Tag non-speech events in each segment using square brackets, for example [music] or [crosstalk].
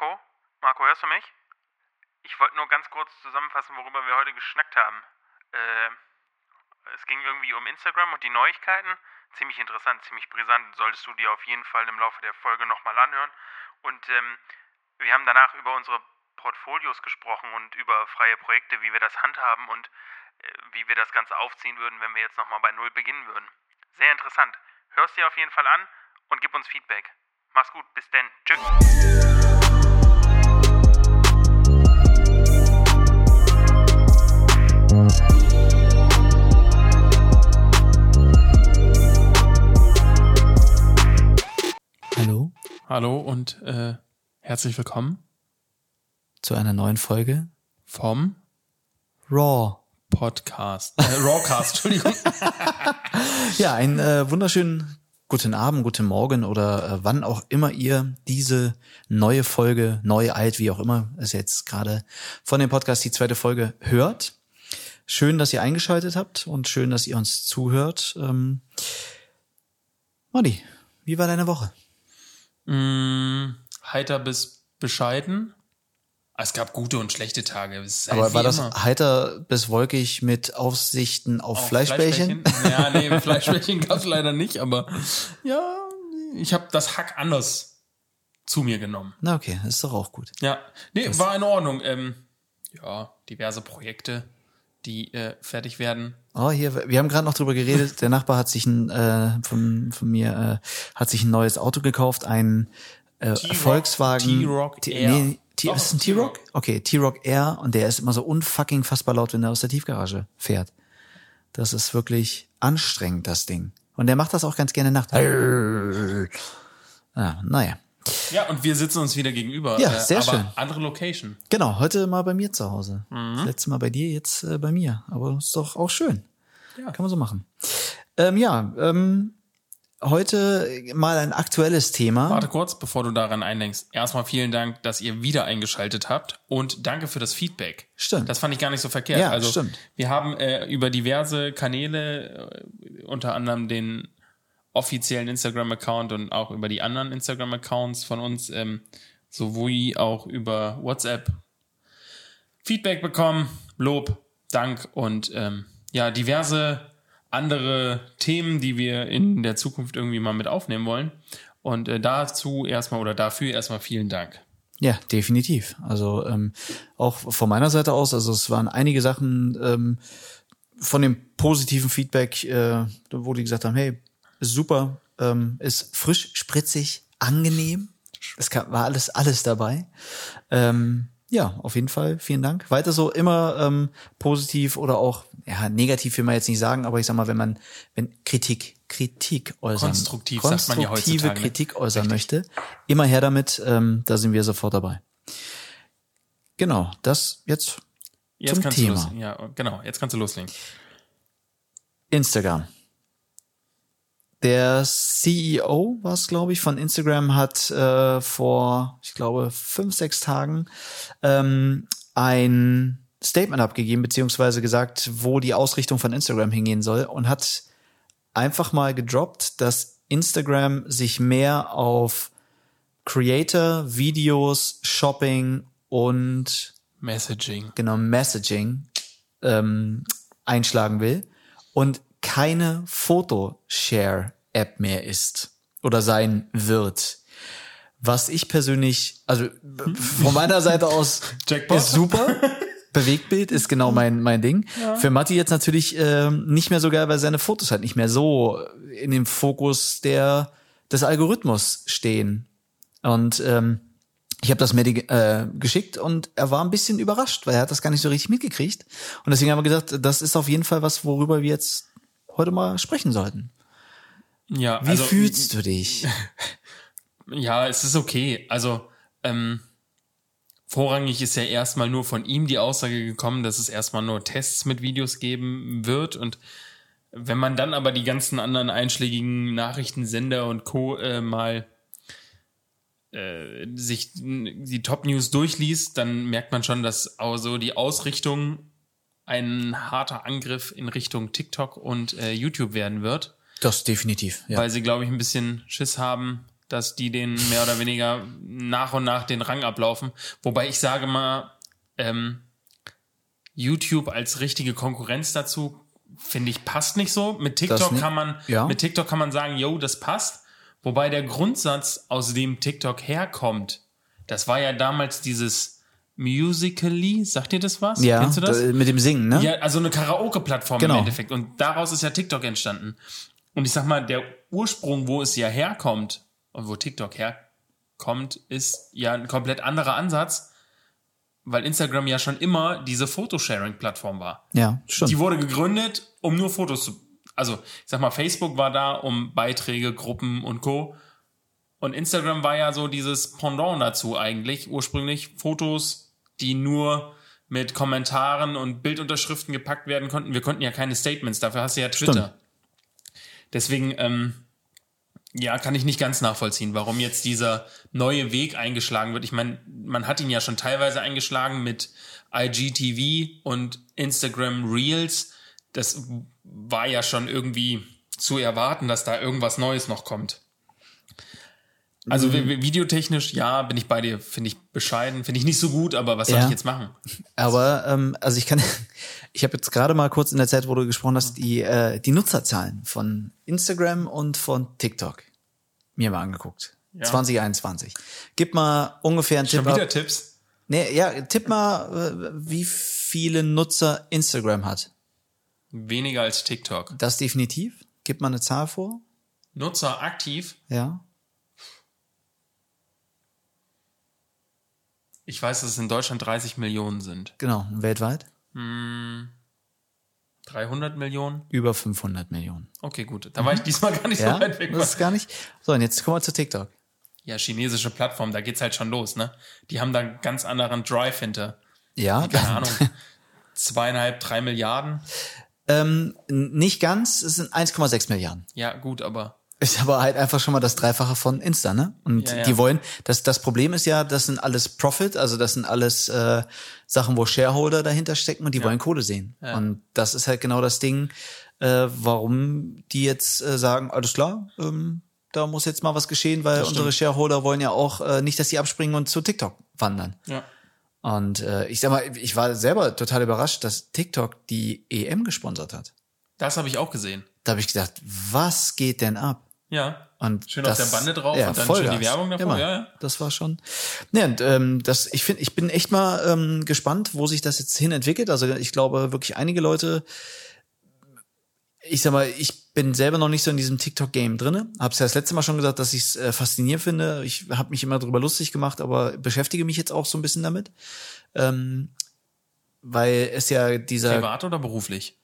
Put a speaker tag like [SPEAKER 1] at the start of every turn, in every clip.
[SPEAKER 1] Marco? Marco, hörst du mich? Ich wollte nur ganz kurz zusammenfassen, worüber wir heute geschnackt haben. Äh, es ging irgendwie um Instagram und die Neuigkeiten. Ziemlich interessant, ziemlich brisant. Solltest du dir auf jeden Fall im Laufe der Folge nochmal anhören. Und ähm, wir haben danach über unsere Portfolios gesprochen und über freie Projekte, wie wir das handhaben und äh, wie wir das Ganze aufziehen würden, wenn wir jetzt nochmal bei Null beginnen würden. Sehr interessant. Hörst dir auf jeden Fall an und gib uns Feedback. Mach's gut, bis denn. Tschüss.
[SPEAKER 2] Hallo
[SPEAKER 3] und äh, herzlich willkommen
[SPEAKER 2] zu einer neuen Folge
[SPEAKER 3] vom
[SPEAKER 2] Raw.
[SPEAKER 3] Podcast. Äh, Rawcast, [laughs] Entschuldigung.
[SPEAKER 2] Ja, einen äh, wunderschönen guten Abend, guten Morgen oder äh, wann auch immer ihr diese neue Folge, neu, alt, wie auch immer es jetzt gerade von dem Podcast die zweite Folge hört. Schön, dass ihr eingeschaltet habt und schön, dass ihr uns zuhört. Ähm, Modi, wie war deine Woche?
[SPEAKER 3] Mm, heiter bis bescheiden. Ah, Es gab gute und schlechte Tage. Halt
[SPEAKER 2] Aber war das
[SPEAKER 3] immer.
[SPEAKER 2] heiter bis wolkig mit Aussichten auf,
[SPEAKER 3] Auf
[SPEAKER 2] Fleischbällchen?
[SPEAKER 3] Ja, nee, [laughs] Fleischbällchen gab es leider nicht, aber ja, ich habe das Hack anders zu mir genommen.
[SPEAKER 2] Na okay, ist doch auch gut.
[SPEAKER 3] Ja, nee, war in Ordnung. Ähm, ja, diverse Projekte, die äh, fertig werden.
[SPEAKER 2] Oh, hier, wir haben gerade noch drüber geredet. Der Nachbar hat sich ein, äh, von, von mir, äh, hat sich ein neues Auto gekauft, ein äh, Volkswagen.
[SPEAKER 3] T-Roc
[SPEAKER 2] T-
[SPEAKER 3] Air.
[SPEAKER 2] Nee, T
[SPEAKER 3] Doch,
[SPEAKER 2] ist es ein
[SPEAKER 3] T-Roc.
[SPEAKER 2] T-Roc? Okay, T-Roc Air und der ist immer so unfucking fassbar laut, wenn er aus der Tiefgarage fährt. Das ist wirklich anstrengend, das Ding. Und der macht das auch ganz gerne nachts. Ah, naja.
[SPEAKER 3] Ja, und wir sitzen uns wieder gegenüber.
[SPEAKER 2] Ja,
[SPEAKER 3] äh,
[SPEAKER 2] sehr
[SPEAKER 3] aber
[SPEAKER 2] schön.
[SPEAKER 3] andere Location.
[SPEAKER 2] Genau, heute mal bei mir zu Hause.
[SPEAKER 3] Mhm.
[SPEAKER 2] Das letzte Mal bei dir, jetzt äh, bei mir. Aber ist doch auch schön.
[SPEAKER 3] Ja.
[SPEAKER 2] Kann man so machen. Ähm, ja, ähm, heute mal ein aktuelles Thema.
[SPEAKER 3] Warte kurz, bevor du daran eindenkst. Erstmal vielen Dank, dass ihr wieder eingeschaltet habt und danke für das Feedback.
[SPEAKER 2] Stimmt.
[SPEAKER 3] Das fand ich gar nicht so verkehrt.
[SPEAKER 2] Ja,
[SPEAKER 3] also
[SPEAKER 2] stimmt.
[SPEAKER 3] wir haben äh, über diverse Kanäle, äh, unter anderem den offiziellen Instagram-Account und auch über die anderen Instagram-Accounts von uns, ähm, sowie auch über WhatsApp Feedback bekommen, Lob, Dank und ähm, ja, diverse andere Themen, die wir in der Zukunft irgendwie mal mit aufnehmen wollen. Und äh, dazu erstmal oder dafür erstmal vielen Dank.
[SPEAKER 2] Ja, definitiv. Also ähm, auch von meiner Seite aus, also es waren einige Sachen ähm, von dem positiven Feedback, äh, wo die gesagt haben, hey, super, ähm, ist frisch, spritzig, angenehm. Es kam, war alles, alles dabei. Ähm, ja, auf jeden Fall, vielen Dank. Weiter so immer ähm, positiv oder auch, ja, negativ will man jetzt nicht sagen, aber ich sag mal, wenn man, wenn Kritik, Kritik äußern,
[SPEAKER 3] Konstruktiv sagt man ja
[SPEAKER 2] konstruktive
[SPEAKER 3] ne?
[SPEAKER 2] Kritik äußern möchte, immer her damit, ähm, da sind wir sofort dabei. Genau, das jetzt
[SPEAKER 3] Jetzt
[SPEAKER 2] Zum Thema.
[SPEAKER 3] ja, genau, jetzt kannst du loslegen.
[SPEAKER 2] Instagram. Der CEO, was glaube ich, von Instagram hat äh, vor, ich glaube, fünf, sechs Tagen ähm, ein Statement abgegeben, beziehungsweise gesagt, wo die Ausrichtung von Instagram hingehen soll und hat einfach mal gedroppt, dass Instagram sich mehr auf Creator, Videos, Shopping und
[SPEAKER 3] Messaging.
[SPEAKER 2] genau Messaging ähm, einschlagen will und keine Fotoshare-App mehr ist oder sein wird. Was ich persönlich, also von meiner Seite aus [laughs]
[SPEAKER 3] Jackpot.
[SPEAKER 2] ist super. Bewegtbild ist genau mein, mein Ding. Für Matti jetzt natürlich ähm, nicht mehr so geil, weil seine Fotos halt nicht mehr so in dem Fokus der des Algorithmus stehen. Und ähm, ich habe das Medi äh, geschickt und er war ein bisschen überrascht, weil er hat das gar nicht so richtig mitgekriegt. Und deswegen haben wir gesagt, das ist auf jeden Fall was, worüber wir jetzt heute mal sprechen sollten.
[SPEAKER 3] Ja,
[SPEAKER 2] Wie
[SPEAKER 3] also,
[SPEAKER 2] fühlst du dich? [laughs]
[SPEAKER 3] Ja, es ist okay. Also, ähm, vorrangig ist ja erstmal nur von ihm die Aussage gekommen, dass es erstmal nur Tests mit Videos geben wird. Und wenn man dann aber die ganzen anderen einschlägigen Nachrichtensender und Co. Äh, mal äh, sich die Top News durchliest, dann merkt man schon, dass auch so die Ausrichtung ein harter Angriff in Richtung TikTok und äh, YouTube werden wird
[SPEAKER 2] Das definitiv, ja.
[SPEAKER 3] weil sie, glaube ich, ein bisschen Schiss haben, dass die den mehr oder weniger nach und nach den Rang ablaufen. Wobei ich sage mal, ähm, YouTube als richtige Konkurrenz dazu, finde ich, passt nicht so. Mit TikTok kann man,
[SPEAKER 2] ja.
[SPEAKER 3] mit TikTok kann man sagen, yo, das passt. Wobei der Grundsatz, aus dem TikTok herkommt, das war ja damals dieses Musically, sagt ihr das was?
[SPEAKER 2] Ja,
[SPEAKER 3] Kennst du das?
[SPEAKER 2] da- mit dem Singen, ne?
[SPEAKER 3] Ja, also eine Karaoke-Plattform
[SPEAKER 2] Genau.
[SPEAKER 3] im Endeffekt. Und daraus ist ja TikTok entstanden. Und ich sag mal, der Ursprung, wo es ja herkommt und wo TikTok herkommt, ist ja ein komplett anderer Ansatz, weil Instagram ja schon immer diese Photosharing-Plattform war.
[SPEAKER 2] Ja, stimmt.
[SPEAKER 3] Die wurde gegründet, um nur Fotos zu. Also, ich sag mal, Facebook war da, um Beiträge, Gruppen und Co. Und Instagram war ja so dieses Pendant dazu eigentlich. Ursprünglich Fotos, die nur mit Kommentaren und Bildunterschriften gepackt werden konnten. Wir konnten ja keine Statements, dafür hast du ja Twitter.
[SPEAKER 2] Stimmt.
[SPEAKER 3] Deswegen, ähm, ja, kann ich nicht ganz nachvollziehen, warum jetzt dieser neue Weg eingeschlagen wird. Ich meine, man hat ihn ja schon teilweise eingeschlagen mit IGTV und Instagram Reels. Das war ja schon irgendwie zu erwarten, dass da irgendwas Neues noch kommt. Also vi- videotechnisch, ja, bin ich bei dir, finde ich bescheiden, finde ich nicht so gut, aber was soll
[SPEAKER 2] Ja.
[SPEAKER 3] ich jetzt machen?
[SPEAKER 2] Aber ähm, also ich kann, [laughs] ich habe jetzt gerade mal kurz in der Zeit, wo du gesprochen hast, die äh, die Nutzerzahlen von Instagram und von TikTok mir mal angeguckt.
[SPEAKER 3] Ja.
[SPEAKER 2] 2021. Gib mal ungefähr einen
[SPEAKER 3] Schon
[SPEAKER 2] Tipp
[SPEAKER 3] wieder
[SPEAKER 2] ab.
[SPEAKER 3] Tipps?
[SPEAKER 2] Nee, ja, tipp mal, äh, wie viele Nutzer Instagram hat.
[SPEAKER 3] Weniger als TikTok.
[SPEAKER 2] Das definitiv. Gib mal eine Zahl vor.
[SPEAKER 3] Nutzer aktiv,
[SPEAKER 2] Ja.
[SPEAKER 3] Ich weiß, dass es in Deutschland 30 Millionen sind.
[SPEAKER 2] Genau. Weltweit
[SPEAKER 3] 300 Millionen?
[SPEAKER 2] über 500 Millionen.
[SPEAKER 3] Okay, gut. Da war ich diesmal gar nicht
[SPEAKER 2] Ja,
[SPEAKER 3] so weit weg.
[SPEAKER 2] das ist gar nicht. So, und jetzt kommen wir zu TikTok.
[SPEAKER 3] Ja, chinesische Plattform, da geht's halt schon los, ne? Die haben da einen ganz anderen Drive hinter.
[SPEAKER 2] Ja,
[SPEAKER 3] Keine Ahnung. [laughs] Zweieinhalb, drei Milliarden.
[SPEAKER 2] ähm, nicht ganz. Es sind 1,6 Milliarden.
[SPEAKER 3] Ja, gut, aber
[SPEAKER 2] Ist aber halt einfach schon mal das Dreifache von Insta, ne? Und
[SPEAKER 3] Ja, ja.
[SPEAKER 2] die wollen, das, das Problem ist ja, das sind alles Profit, also das sind alles äh, Sachen, wo Shareholder dahinter stecken und die wollen Kohle sehen.
[SPEAKER 3] Ja.
[SPEAKER 2] Und das ist halt genau das Ding, äh, warum die jetzt äh, sagen, alles klar, ähm, da muss jetzt mal was geschehen, weil unsere Shareholder wollen ja auch äh, nicht, dass die abspringen und zu TikTok wandern.
[SPEAKER 3] ja.
[SPEAKER 2] Und äh, ich sag mal, ich war selber total überrascht, dass TikTok die EM gesponsert hat.
[SPEAKER 3] Das habe ich auch gesehen.
[SPEAKER 2] Da habe ich gedacht, was geht denn ab?
[SPEAKER 3] Ja.
[SPEAKER 2] Und
[SPEAKER 3] Schön auf
[SPEAKER 2] das-
[SPEAKER 3] der Bande drauf
[SPEAKER 2] ja,
[SPEAKER 3] und dann
[SPEAKER 2] Vollgas.
[SPEAKER 3] schön die Werbung davor.
[SPEAKER 2] Immer.
[SPEAKER 3] Ja, ja.
[SPEAKER 2] Das war schon. Ja, und, ähm, das, ich finde, ich bin echt mal ähm, gespannt, wo sich das jetzt hin entwickelt. Also ich glaube wirklich einige Leute. Ich sag mal, ich bin selber noch nicht so in diesem TikTok-Game drinne. Hab's ja das letzte Mal schon gesagt, dass ich es äh, faszinierend finde. Ich habe mich immer drüber lustig gemacht, aber beschäftige mich jetzt auch so ein bisschen damit, ähm, weil es ja dieser
[SPEAKER 3] Privat oder beruflich?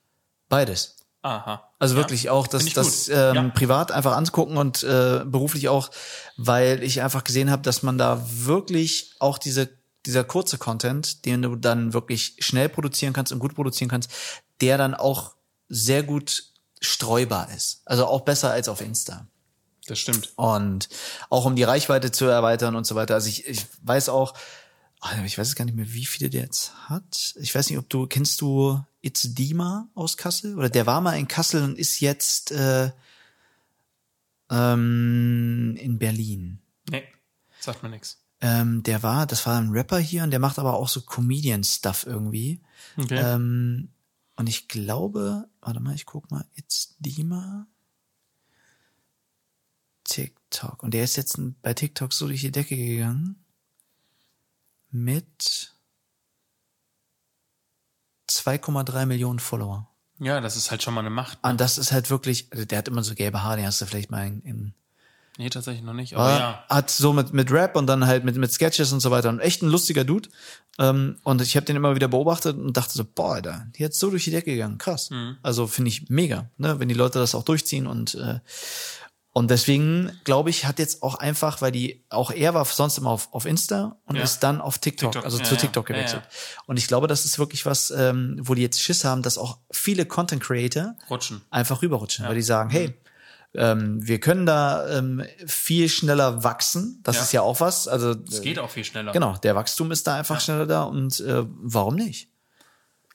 [SPEAKER 2] beides.
[SPEAKER 3] Aha.
[SPEAKER 2] Also
[SPEAKER 3] Ja.
[SPEAKER 2] wirklich auch das, das ähm,
[SPEAKER 3] Ja.
[SPEAKER 2] privat einfach anzugucken und äh, beruflich auch, weil ich einfach gesehen habe, dass man da wirklich auch diese dieser kurze Content, den du dann wirklich schnell produzieren kannst und gut produzieren kannst, der dann auch sehr gut streubar ist. Also auch besser als auf Insta.
[SPEAKER 3] Das stimmt.
[SPEAKER 2] Und auch um die Reichweite zu erweitern und so weiter. Also ich, ich weiß auch, ah, ich weiß gar nicht mehr, wie viele der jetzt hat. Ich weiß nicht, ob du, kennst du It's Dima aus Kassel? Oder der war mal in Kassel und ist jetzt äh, ähm, in Berlin.
[SPEAKER 3] Nee, sagt mir nichts.
[SPEAKER 2] Ähm, der war, das war ein Rapper hier und der macht aber auch so Comedian-Stuff irgendwie.
[SPEAKER 3] Okay.
[SPEAKER 2] Ähm, und ich glaube, warte mal, ich guck mal, It's Dima. TikTok. Und der ist jetzt bei TikTok so durch die Decke gegangen. Mit 2,3 Millionen Follower.
[SPEAKER 3] ja, das ist halt schon mal eine Macht.
[SPEAKER 2] Und das ist halt wirklich, also der hat immer so gelbe Haare, den hast du vielleicht mal in, in
[SPEAKER 3] Nee, tatsächlich noch nicht. Aber
[SPEAKER 2] aber
[SPEAKER 3] ja.
[SPEAKER 2] hat so mit, mit Rap und dann halt mit, mit Sketches und so weiter. Und echt ein lustiger Dude. Ähm, und ich habe den immer wieder beobachtet und dachte so, boah, Alter, die hat so durch die Decke gegangen. Krass.
[SPEAKER 3] Mhm.
[SPEAKER 2] Also finde ich mega, ne? wenn die Leute das auch durchziehen und äh, und deswegen glaube ich, hat jetzt auch einfach, weil die, auch er war sonst immer auf, auf Insta und
[SPEAKER 3] Ja.
[SPEAKER 2] ist dann auf TikTok,
[SPEAKER 3] TikTok,
[SPEAKER 2] also
[SPEAKER 3] ja,
[SPEAKER 2] zu. TikTok gewechselt.
[SPEAKER 3] ja.
[SPEAKER 2] Und ich glaube, das ist wirklich was, ähm, wo die jetzt Schiss haben, dass auch viele Content Creator
[SPEAKER 3] Rutschen.
[SPEAKER 2] einfach rüberrutschen, weil die sagen, hey, ähm, wir können da ähm, viel schneller wachsen. Das ist ja auch was. Also
[SPEAKER 3] Es geht auch viel schneller.
[SPEAKER 2] genau, der Wachstum ist da einfach schneller da und äh, warum nicht?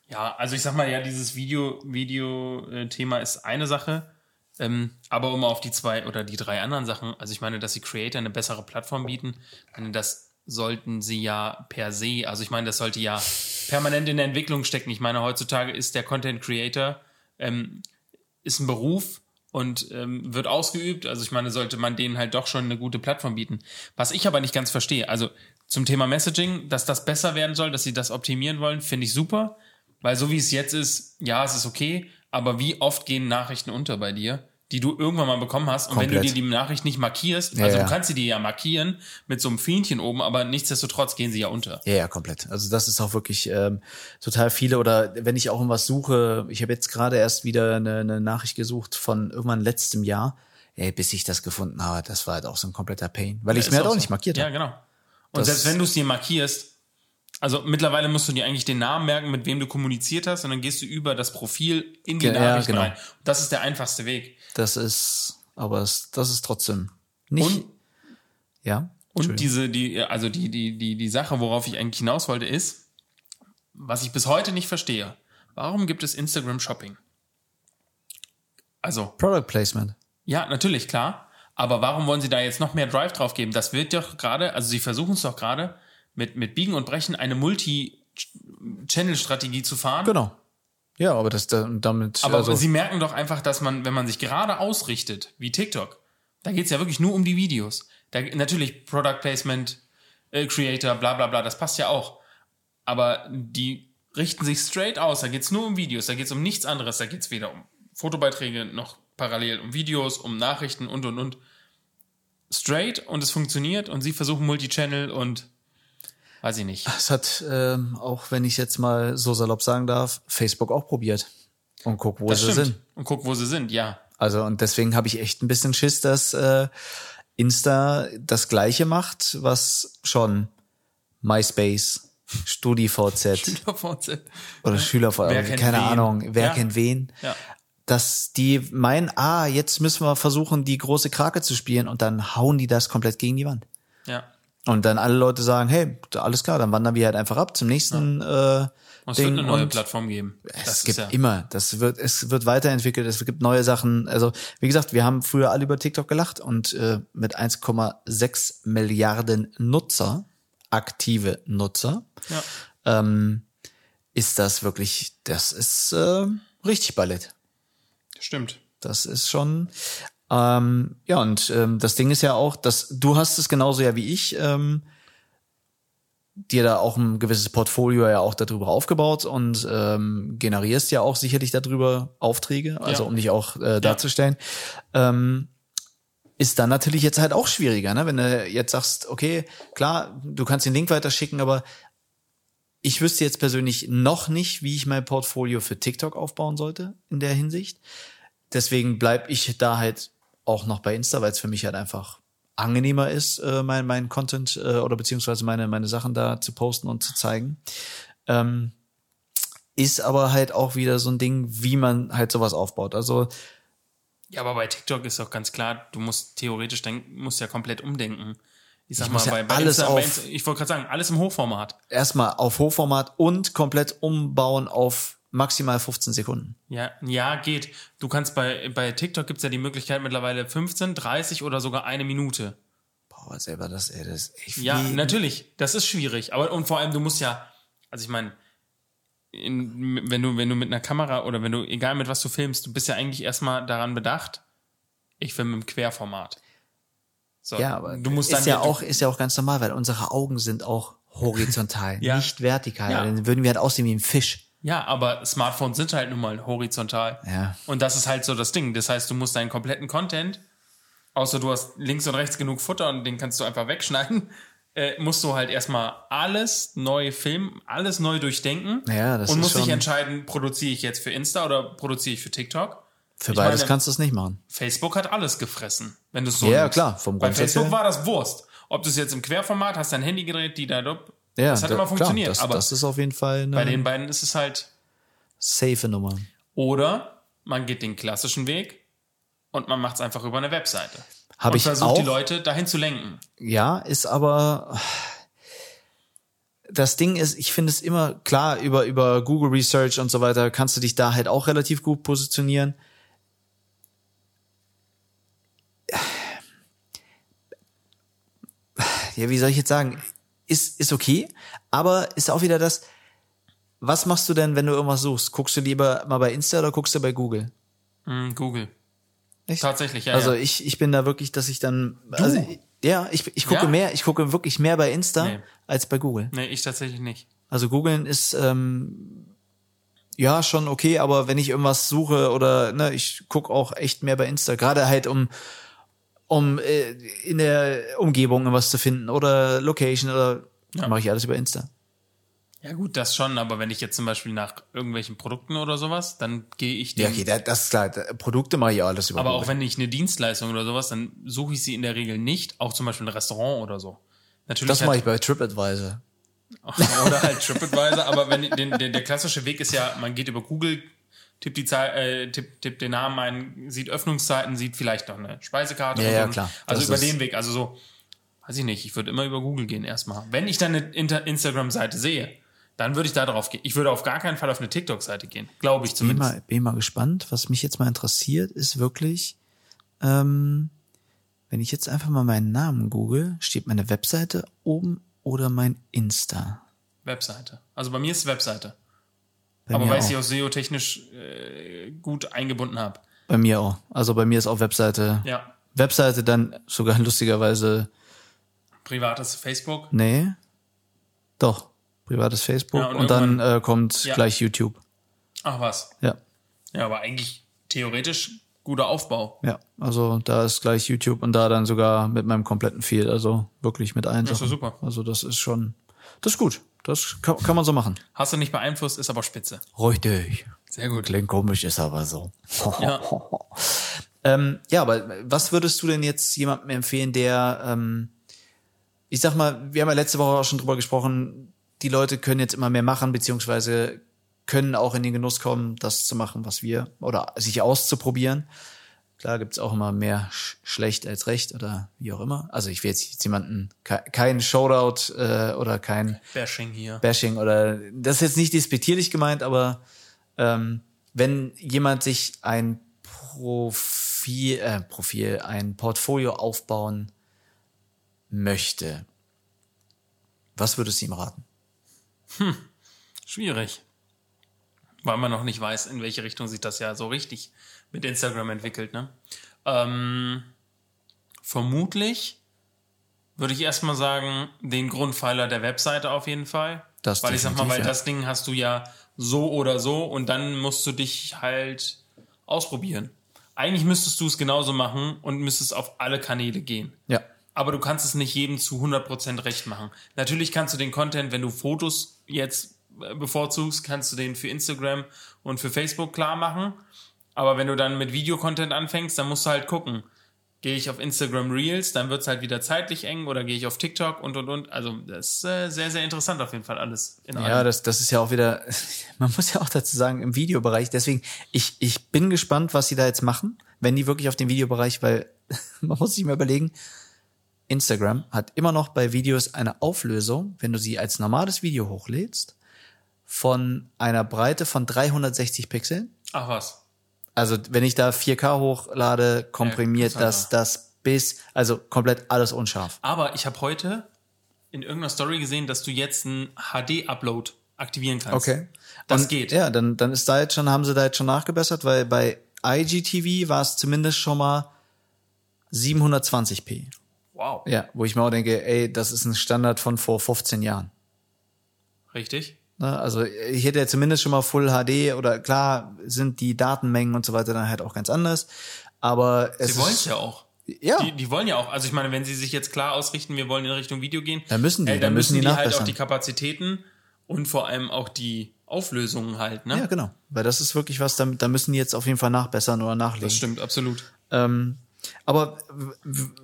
[SPEAKER 3] Ja, also ich sag mal, ja, dieses Video, Video-Thema ist eine Sache. Ähm, aber um auf die zwei oder die drei anderen Sachen, also ich meine, dass die Creator eine bessere Plattform bieten, meine, das sollten sie ja per se, also ich meine, das sollte ja permanent in der Entwicklung stecken. Ich meine, heutzutage ist der Content Creator ähm, ist ein Beruf und ähm, wird ausgeübt. Also ich meine, sollte man denen halt doch schon eine gute Plattform bieten. Was ich aber nicht ganz verstehe, also zum Thema Messaging, dass das besser werden soll, dass sie das optimieren wollen, finde ich super. Weil so wie es jetzt ist, ja, es ist okay, aber wie oft gehen Nachrichten unter bei dir? Die du irgendwann mal bekommen hast. Und
[SPEAKER 2] Komplett.
[SPEAKER 3] wenn du dir die Nachricht nicht markierst,
[SPEAKER 2] Ja,
[SPEAKER 3] also
[SPEAKER 2] ja.
[SPEAKER 3] du kannst sie dir ja markieren mit so einem Fähnchen oben, aber nichtsdestotrotz gehen sie ja unter.
[SPEAKER 2] Ja, ja, komplett. Also das ist auch wirklich ähm, total viele. Oder wenn ich auch irgendwas suche, ich habe jetzt gerade erst wieder eine, eine Nachricht gesucht von irgendwann letztem Jahr. Ey, bis ich das gefunden habe, das war halt auch so ein kompletter Pain. Weil ich es mir halt auch
[SPEAKER 3] so.
[SPEAKER 2] nicht markiert
[SPEAKER 3] Ja,
[SPEAKER 2] habe.
[SPEAKER 3] genau. Und
[SPEAKER 2] Das-
[SPEAKER 3] selbst wenn du es dir markierst, also mittlerweile musst du dir eigentlich den Namen merken, mit wem du kommuniziert hast, und dann gehst du über das Profil in die
[SPEAKER 2] ja,
[SPEAKER 3] Nachricht
[SPEAKER 2] genau.
[SPEAKER 3] rein. Das ist der einfachste Weg.
[SPEAKER 2] Das ist, aber es, das ist trotzdem nicht.
[SPEAKER 3] Und,
[SPEAKER 2] ja.
[SPEAKER 3] und diese, die, also die, die, die, die Sache, worauf ich eigentlich hinaus wollte, ist, was ich bis heute nicht verstehe. Warum gibt es Instagram Shopping? Also,
[SPEAKER 2] Product Placement.
[SPEAKER 3] Ja, natürlich, klar. Aber warum wollen sie da jetzt noch mehr Drive drauf geben? Das wird doch gerade, also sie versuchen es doch gerade, mit, mit Biegen und Brechen eine Multi-Channel-Strategie zu fahren.
[SPEAKER 2] Genau. Ja, aber das da- damit.
[SPEAKER 3] Aber
[SPEAKER 2] also,
[SPEAKER 3] sie merken doch einfach, dass man, wenn man sich gerade ausrichtet, wie TikTok, da geht's ja wirklich nur um die Videos. Da, natürlich Product Placement, äh, Creator, bla bla bla, das passt ja auch. Aber die richten sich straight aus, da geht's nur um Videos, da geht's um nichts anderes, da geht's weder um Fotobeiträge noch parallel um Videos, um Nachrichten und und und. Straight und es funktioniert und sie versuchen Multichannel und weiß ich nicht.
[SPEAKER 2] es hat, ähm, auch wenn ich jetzt mal so salopp sagen darf, Facebook auch probiert. Und guck, wo
[SPEAKER 3] Das
[SPEAKER 2] sie
[SPEAKER 3] stimmt.
[SPEAKER 2] sind.
[SPEAKER 3] Und guck, wo sie sind, ja.
[SPEAKER 2] Also und deswegen habe ich echt ein bisschen Schiss, dass äh, Insta das gleiche macht, was schon MySpace, StudiVZ [laughs] oder SchülerVZ,
[SPEAKER 3] Wer kennt
[SPEAKER 2] keine
[SPEAKER 3] wen?
[SPEAKER 2] Ahnung, wer
[SPEAKER 3] Ja.
[SPEAKER 2] kennt wen,
[SPEAKER 3] Ja.
[SPEAKER 2] dass die meinen, ah, jetzt müssen wir versuchen, die große Krake zu spielen und dann hauen die das komplett gegen die Wand.
[SPEAKER 3] Ja.
[SPEAKER 2] Und dann alle Leute sagen, hey, alles klar, dann wandern wir halt einfach ab zum nächsten äh,
[SPEAKER 3] Und es
[SPEAKER 2] Ding
[SPEAKER 3] wird eine neue Plattform geben.
[SPEAKER 2] es
[SPEAKER 3] Das
[SPEAKER 2] gibt
[SPEAKER 3] ja,
[SPEAKER 2] immer, das wird, es wird weiterentwickelt, es gibt neue Sachen. Also wie gesagt, wir haben früher alle über TikTok gelacht und äh, mit 1,6 Milliarden Nutzer, aktive Nutzer,
[SPEAKER 3] ja.
[SPEAKER 2] ähm, ist das wirklich, das ist äh, richtig Ballett.
[SPEAKER 3] Stimmt.
[SPEAKER 2] Das ist schon. Ähm, ja, und ähm, das Ding ist ja auch, dass du hast es genauso ja wie ich, ähm, dir da auch ein gewisses Portfolio ja auch darüber aufgebaut und ähm, generierst ja auch sicherlich darüber Aufträge, also
[SPEAKER 3] Ja.
[SPEAKER 2] um dich auch äh, darzustellen. Ähm, ist dann natürlich jetzt halt auch schwieriger, ne? Wenn du jetzt sagst, okay, klar, du kannst den Link weiterschicken, aber ich wüsste jetzt persönlich noch nicht, wie ich mein Portfolio für TikTok aufbauen sollte in der Hinsicht. Deswegen bleib ich da halt auch noch bei Insta, weil es für mich halt einfach angenehmer ist, äh, mein, mein Content äh, oder beziehungsweise meine, meine Sachen da zu posten und zu zeigen. Ähm, ist aber halt auch wieder so ein Ding, wie man halt sowas aufbaut. Also
[SPEAKER 3] Ja, aber bei TikTok ist doch ganz klar, du musst theoretisch denk, musst ja komplett umdenken. Ich sag
[SPEAKER 2] Ich
[SPEAKER 3] mal,
[SPEAKER 2] ja
[SPEAKER 3] bei, bei
[SPEAKER 2] alles
[SPEAKER 3] Insta, bei
[SPEAKER 2] auf-
[SPEAKER 3] Insta, ich wollte gerade sagen, alles im Hochformat.
[SPEAKER 2] erstmal auf Hochformat und komplett umbauen auf maximal 15 Sekunden.
[SPEAKER 3] Ja, ja, geht. Du kannst bei, bei TikTok gibt's ja die Möglichkeit mittlerweile 15, 30 oder sogar eine Minute.
[SPEAKER 2] Boah, selber das, ey, das ist echt
[SPEAKER 3] Ja, natürlich. Das ist schwierig. Aber und vor allem, du musst ja, also ich meine, in, wenn du, wenn du mit einer Kamera oder wenn du, egal mit was du filmst, du bist ja eigentlich erstmal daran bedacht, ich filme im Querformat. So,
[SPEAKER 2] Ja, aber
[SPEAKER 3] du musst
[SPEAKER 2] ist ja auch ist ja auch ganz normal, weil unsere Augen sind auch horizontal, [laughs]
[SPEAKER 3] Ja.
[SPEAKER 2] nicht vertikal.
[SPEAKER 3] Ja.
[SPEAKER 2] Dann würden wir halt aussehen wie ein Fisch.
[SPEAKER 3] Ja, aber Smartphones sind halt nun mal horizontal.
[SPEAKER 2] Ja.
[SPEAKER 3] Und das ist halt so das Ding. Das heißt, du musst deinen kompletten Content, außer du hast links und rechts genug Futter und den kannst du einfach wegschneiden, [laughs] äh, musst du halt erstmal alles neu filmen, alles neu durchdenken.
[SPEAKER 2] Ja, das
[SPEAKER 3] Und musst dich entscheiden, produziere ich jetzt für Insta oder produziere ich für TikTok?
[SPEAKER 2] Für
[SPEAKER 3] Ich
[SPEAKER 2] beides
[SPEAKER 3] meine-
[SPEAKER 2] kannst du es nicht machen.
[SPEAKER 3] Facebook hat alles gefressen, wenn du es so
[SPEAKER 2] Ja,
[SPEAKER 3] nimmst.
[SPEAKER 2] klar, vom
[SPEAKER 3] Bei Facebook war das Wurst. Ob du es jetzt im Querformat hast, dein Handy gedreht, die da,
[SPEAKER 2] ja,
[SPEAKER 3] das hat
[SPEAKER 2] da,
[SPEAKER 3] immer funktioniert.
[SPEAKER 2] Klar, das,
[SPEAKER 3] aber
[SPEAKER 2] das ist auf jeden Fall eine.
[SPEAKER 3] Bei den beiden ist es halt.
[SPEAKER 2] Safe Nummer.
[SPEAKER 3] Oder man geht den klassischen Weg und man macht es einfach über eine Webseite. Habe
[SPEAKER 2] ich
[SPEAKER 3] versucht,
[SPEAKER 2] auch.
[SPEAKER 3] die Leute dahin zu lenken.
[SPEAKER 2] Ja, ist aber das Ding ist, ich finde es immer klar über über Google Research und so weiter kannst du dich da halt auch relativ gut positionieren. Ja, wie soll ich jetzt sagen? Ist, ist okay, aber ist auch wieder das, was machst du denn, wenn du irgendwas suchst? Guckst du lieber mal bei Insta oder guckst du bei Google?
[SPEAKER 3] Mm, Google.
[SPEAKER 2] Echt?
[SPEAKER 3] Tatsächlich, ja.
[SPEAKER 2] Also
[SPEAKER 3] ja.
[SPEAKER 2] ich, ich bin da wirklich, dass ich dann, also, ja, ich, ich gucke
[SPEAKER 3] Ja?
[SPEAKER 2] mehr, ich gucke wirklich mehr bei Insta
[SPEAKER 3] Nee.
[SPEAKER 2] als bei Google.
[SPEAKER 3] Nee, ich tatsächlich nicht.
[SPEAKER 2] Also googeln ist ähm, ja schon okay, aber wenn ich irgendwas suche oder ne, ich guck auch echt mehr bei Insta, gerade halt um um äh, in der Umgebung irgendwas zu finden oder Location oder
[SPEAKER 3] Ja.
[SPEAKER 2] mache ich alles über Insta.
[SPEAKER 3] Ja gut, das schon, aber wenn ich jetzt zum Beispiel nach irgendwelchen Produkten oder sowas, dann gehe ich
[SPEAKER 2] Ja, okay, da- das ist klar. Produkte mache ich alles über
[SPEAKER 3] aber auch wenn ich eine Dienstleistung oder sowas, dann suche ich sie in der Regel nicht, auch zum Beispiel ein Restaurant oder so. Natürlich
[SPEAKER 2] das
[SPEAKER 3] hat-
[SPEAKER 2] mache ich bei TripAdvisor. [laughs]
[SPEAKER 3] oder halt TripAdvisor, aber wenn den, der, der klassische Weg ist ja, man geht über Google, tippt die Zahl, äh, tippt, tippt den Namen ein, sieht Öffnungszeiten, sieht vielleicht noch eine Speisekarte.
[SPEAKER 2] Ja,
[SPEAKER 3] und
[SPEAKER 2] ja, klar.
[SPEAKER 3] Also
[SPEAKER 2] Das
[SPEAKER 3] über den Weg, also so, weiß ich nicht, ich würde immer über Google gehen erstmal. Wenn ich dann eine Instagram-Seite sehe, dann würde ich da drauf gehen. Ich würde auf gar keinen Fall auf eine TikTok-Seite gehen, glaube ich
[SPEAKER 2] Bin
[SPEAKER 3] zumindest.
[SPEAKER 2] mal, bin mal gespannt. Was mich jetzt mal interessiert, ist wirklich, ähm, wenn ich jetzt einfach mal meinen Namen google, steht meine Webseite oben oder mein Insta?
[SPEAKER 3] Webseite. Also bei mir ist Webseite. Aber weil ich
[SPEAKER 2] auch.
[SPEAKER 3] sie auch SEO-technisch äh, gut eingebunden habe.
[SPEAKER 2] Bei mir auch. Also bei mir ist auch Webseite.
[SPEAKER 3] Ja.
[SPEAKER 2] Webseite dann sogar [laughs] lustigerweise,
[SPEAKER 3] Privates Facebook.
[SPEAKER 2] nee, doch, privates Facebook
[SPEAKER 3] Ja, und
[SPEAKER 2] und, dann äh, kommt
[SPEAKER 3] Ja.
[SPEAKER 2] gleich YouTube.
[SPEAKER 3] Ach was.
[SPEAKER 2] Ja,
[SPEAKER 3] Ja, aber eigentlich theoretisch guter Aufbau.
[SPEAKER 2] ja. Also da ist gleich YouTube und da dann sogar mit meinem kompletten Feed, also wirklich mit allen
[SPEAKER 3] Das ist super.
[SPEAKER 2] Also das ist schon, das ist gut. Das kann, kann man so machen.
[SPEAKER 3] Hast du nicht beeinflusst, ist aber spitze.
[SPEAKER 2] Richtig.
[SPEAKER 3] Sehr gut.
[SPEAKER 2] Klingt komisch, ist aber so.
[SPEAKER 3] Ja. [laughs]
[SPEAKER 2] Ähm, ja, aber was würdest du denn jetzt jemandem empfehlen, der, ähm, ich sag mal, wir haben ja letzte Woche auch schon drüber gesprochen, die Leute können jetzt immer mehr machen, beziehungsweise können auch in den Genuss kommen, das zu machen, was wir, oder sich auszuprobieren. Klar gibt's auch immer mehr sch schlecht als recht oder wie auch immer. Also ich will jetzt jemanden, ke kein Shoutout äh, oder kein
[SPEAKER 3] Bashing hier.
[SPEAKER 2] Bashing oder das ist jetzt nicht despektierlich gemeint, aber ähm, wenn jemand sich ein Profil, äh, Profil, ein Portfolio aufbauen möchte, was würdest du ihm raten?
[SPEAKER 3] Schwierig. Weil man noch nicht weiß, in welche Richtung sich das ja so richtig mit Instagram entwickelt. Ne? Ähm, vermutlich würde ich erstmal sagen, den Grundpfeiler der Webseite auf jeden Fall.
[SPEAKER 2] Das
[SPEAKER 3] weil ich sag mal, weil
[SPEAKER 2] ja.
[SPEAKER 3] das Ding hast du ja so oder so und dann musst du dich halt ausprobieren. Eigentlich müsstest du es genauso machen und müsstest auf alle Kanäle gehen.
[SPEAKER 2] Ja.
[SPEAKER 3] Aber du kannst es nicht jedem zu 100% recht machen. Natürlich kannst du den Content, wenn du Fotos jetzt äh, bevorzugst, kannst du den für Instagram und für Facebook klar machen. Aber wenn du dann mit Videocontent anfängst, dann musst du halt gucken. Gehe ich auf Instagram Reels, dann wird's halt wieder zeitlich eng oder gehe ich auf TikTok und und und. Also das ist äh, sehr, sehr interessant auf jeden Fall alles. In
[SPEAKER 2] Ja, das, das ist ja auch wieder, [laughs] man muss ja auch dazu sagen, im Videobereich, deswegen, ich, ich bin gespannt, was sie da jetzt machen, wenn die wirklich auf den Videobereich, weil [laughs] man muss sich mal überlegen, Instagram hat immer noch bei Videos eine Auflösung, wenn du sie als normales Video hochlädst, von einer Breite von 360 Pixeln.
[SPEAKER 3] Ach was.
[SPEAKER 2] Also wenn ich da 4K hochlade, komprimiert
[SPEAKER 3] Ja, das
[SPEAKER 2] das bis, also komplett alles unscharf.
[SPEAKER 3] Aber ich habe heute in irgendeiner Story gesehen, dass du jetzt einen HD-Upload aktivieren kannst. Das
[SPEAKER 2] Und,
[SPEAKER 3] geht.
[SPEAKER 2] Ja, dann, dann ist da jetzt schon, haben sie da jetzt schon nachgebessert, weil bei IGTV war es zumindest schon mal 720p.
[SPEAKER 3] Wow.
[SPEAKER 2] Ja, wo ich mir auch denke, ey, das ist ein Standard von vor 15 Jahren.
[SPEAKER 3] Richtig.
[SPEAKER 2] Ne? Also ich hätte ja zumindest schon mal Full HD oder klar sind die Datenmengen und so weiter dann halt auch ganz anders. Aber es
[SPEAKER 3] Sie wollen es ja auch.
[SPEAKER 2] ja,
[SPEAKER 3] Die, die wollen ja auch, also ich meine, wenn sie sich jetzt klar ausrichten, wir wollen in Richtung Video gehen,
[SPEAKER 2] Dann müssen die,
[SPEAKER 3] äh,
[SPEAKER 2] dann müssen die
[SPEAKER 3] halt auch die Kapazitäten und vor allem auch die Auflösungen halt, ne?
[SPEAKER 2] ja, genau. Weil das ist wirklich was, da, da müssen die jetzt auf jeden Fall nachbessern oder nachlegen.
[SPEAKER 3] Das stimmt, absolut.
[SPEAKER 2] Ähm, aber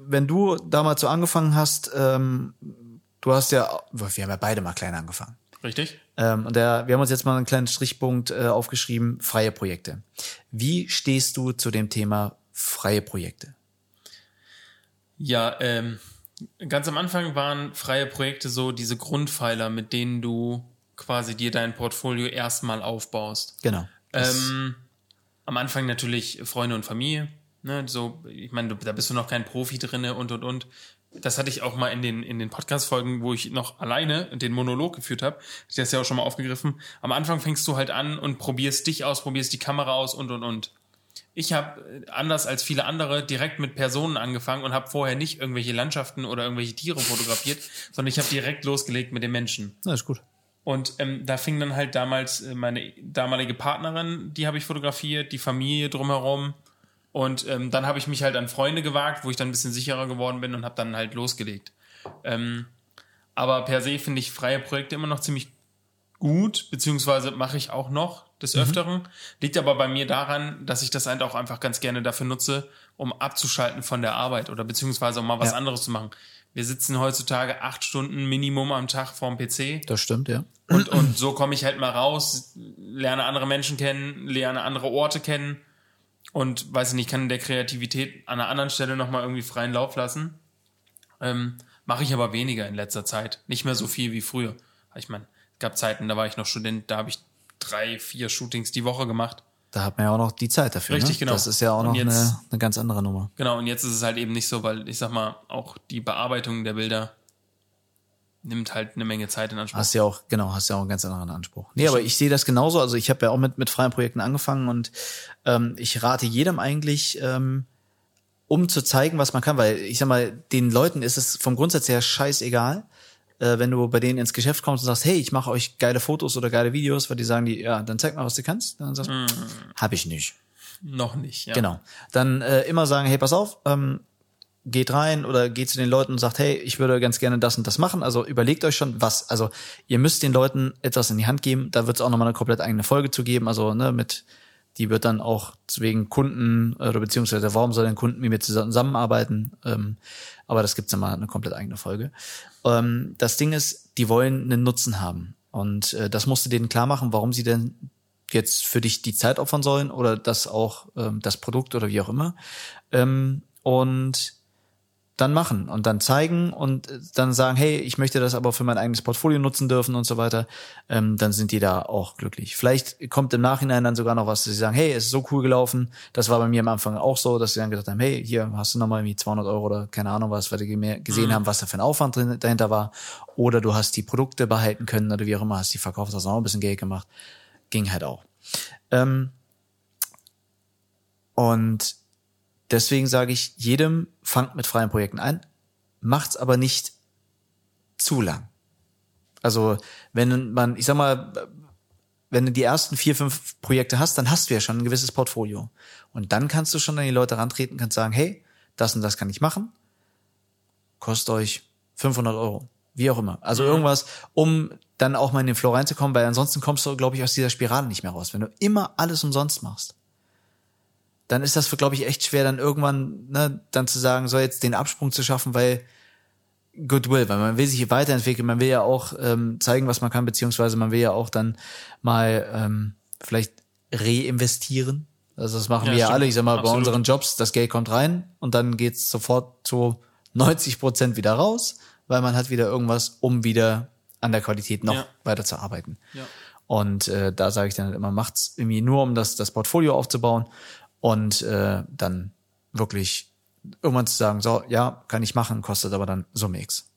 [SPEAKER 2] wenn du damals so angefangen hast, ähm, du hast ja, wir haben ja beide mal klein angefangen.
[SPEAKER 3] Richtig?
[SPEAKER 2] Ähm, und der, wir haben uns jetzt mal einen kleinen Strichpunkt äh, aufgeschrieben, freie Projekte. Wie stehst du zu dem Thema freie Projekte?
[SPEAKER 3] Ja, ähm, ganz am Anfang waren freie Projekte so diese Grundpfeiler, mit denen du quasi dir dein Portfolio erstmal aufbaust.
[SPEAKER 2] Genau.
[SPEAKER 3] Ähm, am Anfang natürlich Freunde und Familie. Ne, so, ich meine, da bist du noch kein Profi drinne und und und. Das hatte ich auch mal in den, in den Podcast-Folgen, wo ich noch alleine den Monolog geführt habe, ich das ja auch schon mal aufgegriffen. Am Anfang fängst du halt an und probierst dich aus, probierst die Kamera aus und und und. Ich habe anders als viele andere direkt mit Personen angefangen und habe vorher nicht irgendwelche Landschaften oder irgendwelche Tiere fotografiert, sondern ich habe direkt losgelegt mit den Menschen.
[SPEAKER 2] Na, ist gut.
[SPEAKER 3] Und ähm, da fing dann halt damals äh, meine damalige Partnerin, die habe ich fotografiert, die Familie drumherum. Und ähm, dann habe ich mich halt an Freunde gewagt, wo ich dann ein bisschen sicherer geworden bin und habe dann halt losgelegt. Ähm, aber per se finde ich freie Projekte immer noch ziemlich gut, beziehungsweise mache ich auch noch des Öfteren. Liegt aber bei mir daran, dass ich das halt auch einfach ganz gerne dafür nutze, um abzuschalten von der Arbeit oder beziehungsweise um mal was
[SPEAKER 2] Ja.
[SPEAKER 3] anderes zu machen. Wir sitzen heutzutage acht Stunden Minimum am Tag vorm PC.
[SPEAKER 2] Das stimmt, ja.
[SPEAKER 3] Und, und so komme ich halt mal raus, lerne andere Menschen kennen, lerne andere Orte kennen und weiß ich nicht, kann der Kreativität an einer anderen Stelle nochmal irgendwie freien Lauf lassen. Ähm, Mache ich aber weniger in letzter Zeit. Nicht mehr so viel wie früher. Ich meine, es gab Zeiten, da war ich noch Student, da habe ich drei, vier Shootings die Woche gemacht.
[SPEAKER 2] Da hat man ja auch noch die Zeit dafür.
[SPEAKER 3] Richtig,
[SPEAKER 2] ne?
[SPEAKER 3] genau.
[SPEAKER 2] Das ist ja auch
[SPEAKER 3] Und
[SPEAKER 2] noch
[SPEAKER 3] jetzt-
[SPEAKER 2] eine, eine ganz andere Nummer.
[SPEAKER 3] Genau, und jetzt ist es halt eben nicht so, weil ich sag mal, auch die Bearbeitung der Bilder nimmt halt eine Menge Zeit in Anspruch.
[SPEAKER 2] Hast ja auch, genau, hast ja auch einen ganz anderen Anspruch. Nee, aber ich sehe das genauso. Also ich habe ja auch mit, mit freien Projekten angefangen und ähm, ich rate jedem eigentlich, ähm, um zu zeigen, was man kann, weil ich sag mal, den Leuten ist es vom Grundsatz her scheißegal, äh, wenn du bei denen ins Geschäft kommst und sagst, hey, ich mache euch geile Fotos oder geile Videos, weil die sagen die, ja, dann zeig mal, was du kannst. Dann sagst du, hab ich nicht.
[SPEAKER 3] Noch nicht, ja.
[SPEAKER 2] Genau. Dann äh, immer sagen, hey, pass auf, ähm, geht rein oder geht zu den Leuten und sagt, hey, ich würde ganz gerne das und das machen. Also überlegt euch schon, was. Also ihr müsst den Leuten etwas in die Hand geben. Da wird es auch nochmal eine komplett eigene Folge zu geben. Also ne, mit, die wird dann auch wegen Kunden oder beziehungsweise warum soll ein Kunden mit mir zusammenarbeiten? Ähm, aber das gibt's dann mal eine komplett eigene Folge. Ähm, das Ding ist, die wollen einen Nutzen haben. Und äh, das musst du denen klar machen, warum sie denn jetzt für dich die Zeit opfern sollen oder das auch ähm, das Produkt oder wie auch immer. Ähm, und dann machen und dann zeigen und äh, dann sagen, hey, ich möchte das aber für mein eigenes Portfolio nutzen dürfen und so weiter, ähm, dann sind die da auch glücklich. Vielleicht kommt im Nachhinein dann sogar noch was, dass sie sagen, hey, es ist so cool gelaufen. Das war bei mir am Anfang auch so, dass sie dann gesagt haben, hey, hier hast du nochmal irgendwie 200 Euro oder keine Ahnung was, weil die gesehen haben, was da für ein Aufwand drin, dahinter war. Oder du hast die Produkte behalten können oder wie auch immer, hast die verkauft, hast auch ein bisschen Geld gemacht. Ging halt auch. Ähm, und deswegen sage ich jedem, fangt mit freien Projekten an, macht's aber nicht zu lang. Also wenn man, ich sag mal, wenn du die ersten vier, fünf Projekte hast, dann hast du ja schon ein gewisses Portfolio. Und dann kannst du schon an die Leute rantreten, kannst sagen, hey, das und das kann ich machen, kostet euch 500 Euro, wie auch immer. Also irgendwas, um dann auch mal in den Flow reinzukommen, weil ansonsten kommst du, glaube ich, aus dieser Spirale nicht mehr raus. Wenn du immer alles umsonst machst, dann ist das, glaube ich, echt schwer, dann irgendwann, ne, dann zu sagen, so jetzt den Absprung zu schaffen, weil Goodwill, weil man will sich hier weiterentwickeln, man will ja auch ähm, zeigen, was man kann, beziehungsweise man will ja auch dann mal ähm, vielleicht reinvestieren. Also das machen
[SPEAKER 3] Ja,
[SPEAKER 2] wir ja alle, ich sag mal, bei
[SPEAKER 3] Absolut.
[SPEAKER 2] unseren Jobs, das Geld kommt rein und dann geht's sofort zu 90 Prozent wieder raus, weil man hat wieder irgendwas, um wieder an der Qualität noch
[SPEAKER 3] Ja.
[SPEAKER 2] weiter zu arbeiten.
[SPEAKER 3] Ja.
[SPEAKER 2] Und äh, da sage ich dann halt immer, macht's irgendwie nur, um das, das Portfolio aufzubauen und äh, dann wirklich irgendwann zu sagen, so, ja, kann ich machen, kostet aber dann Summe X.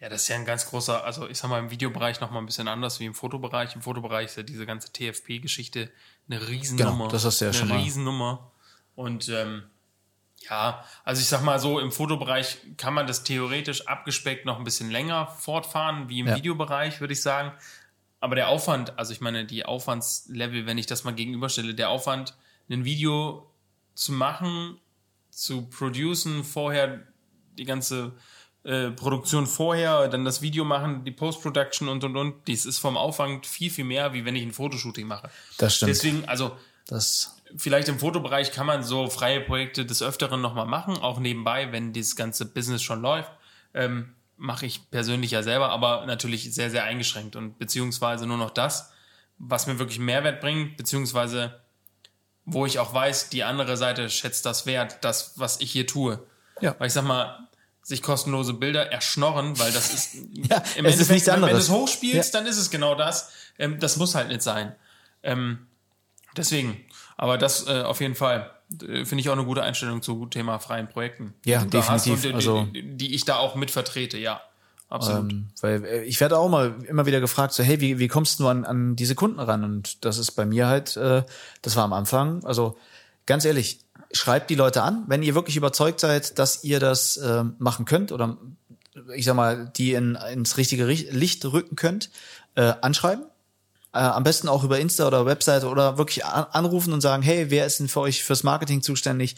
[SPEAKER 3] Ja, das ist ja ein ganz großer, also ich sag mal im Videobereich noch mal ein bisschen anders wie im Fotobereich. Im Fotobereich ist ja diese ganze TFP-Geschichte eine Riesennummer.
[SPEAKER 2] Genau, das hast du ja
[SPEAKER 3] eine
[SPEAKER 2] schon mal.
[SPEAKER 3] Riesennummer. Und ähm, ja, also ich sag mal so, im Fotobereich kann man das theoretisch abgespeckt noch ein bisschen länger fortfahren, wie im
[SPEAKER 2] Ja.
[SPEAKER 3] Videobereich, würde ich sagen. Aber der Aufwand, also ich meine, die Aufwandslevel, wenn ich das mal gegenüberstelle, der Aufwand, ein Video zu machen, zu producen, vorher die ganze äh, Produktion vorher, dann das Video machen, die Post-Production und und und, dies ist vom Aufwand viel, viel mehr, wie wenn ich ein Fotoshooting mache.
[SPEAKER 2] Das stimmt.
[SPEAKER 3] Deswegen, also
[SPEAKER 2] Das,
[SPEAKER 3] vielleicht im Fotobereich kann man so freie Projekte des Öfteren nochmal machen, auch nebenbei, wenn dieses ganze Business schon läuft. Ähm, Mache ich persönlich ja selber, aber natürlich sehr, sehr eingeschränkt und beziehungsweise nur noch das, was mir wirklich Mehrwert bringt, beziehungsweise wo ich auch weiß, die andere Seite schätzt das wert, das, was ich hier tue.
[SPEAKER 2] Ja.
[SPEAKER 3] Weil ich sag mal, sich kostenlose Bilder erschnorren, weil das ist [laughs]
[SPEAKER 2] Ja, es ist nichts
[SPEAKER 3] wenn, wenn du es hochspielst,
[SPEAKER 2] Ja.
[SPEAKER 3] dann ist es genau das. Ähm, das muss halt nicht sein. Ähm, Deswegen, aber das äh, auf jeden Fall äh, finde ich auch eine gute Einstellung zu Thema freien Projekten.
[SPEAKER 2] Ja,
[SPEAKER 3] da hast
[SPEAKER 2] definitiv.
[SPEAKER 3] und die,
[SPEAKER 2] Also-
[SPEAKER 3] die, die ich da auch mit vertrete, ja. Absolut.
[SPEAKER 2] Ähm, weil äh, ich werde auch mal immer wieder gefragt, so hey, wie, wie kommst du an, an diese Kunden ran? Und das ist bei mir halt, äh, das war am Anfang, also ganz ehrlich, schreibt die Leute an, wenn ihr wirklich überzeugt seid, dass ihr das ähm, machen könnt oder ich sag mal, die in, ins richtige Richt- Licht rücken könnt, äh, anschreiben. Äh, am besten auch über Insta oder Webseite oder wirklich an, anrufen und sagen, hey, wer ist denn für euch fürs Marketing zuständig?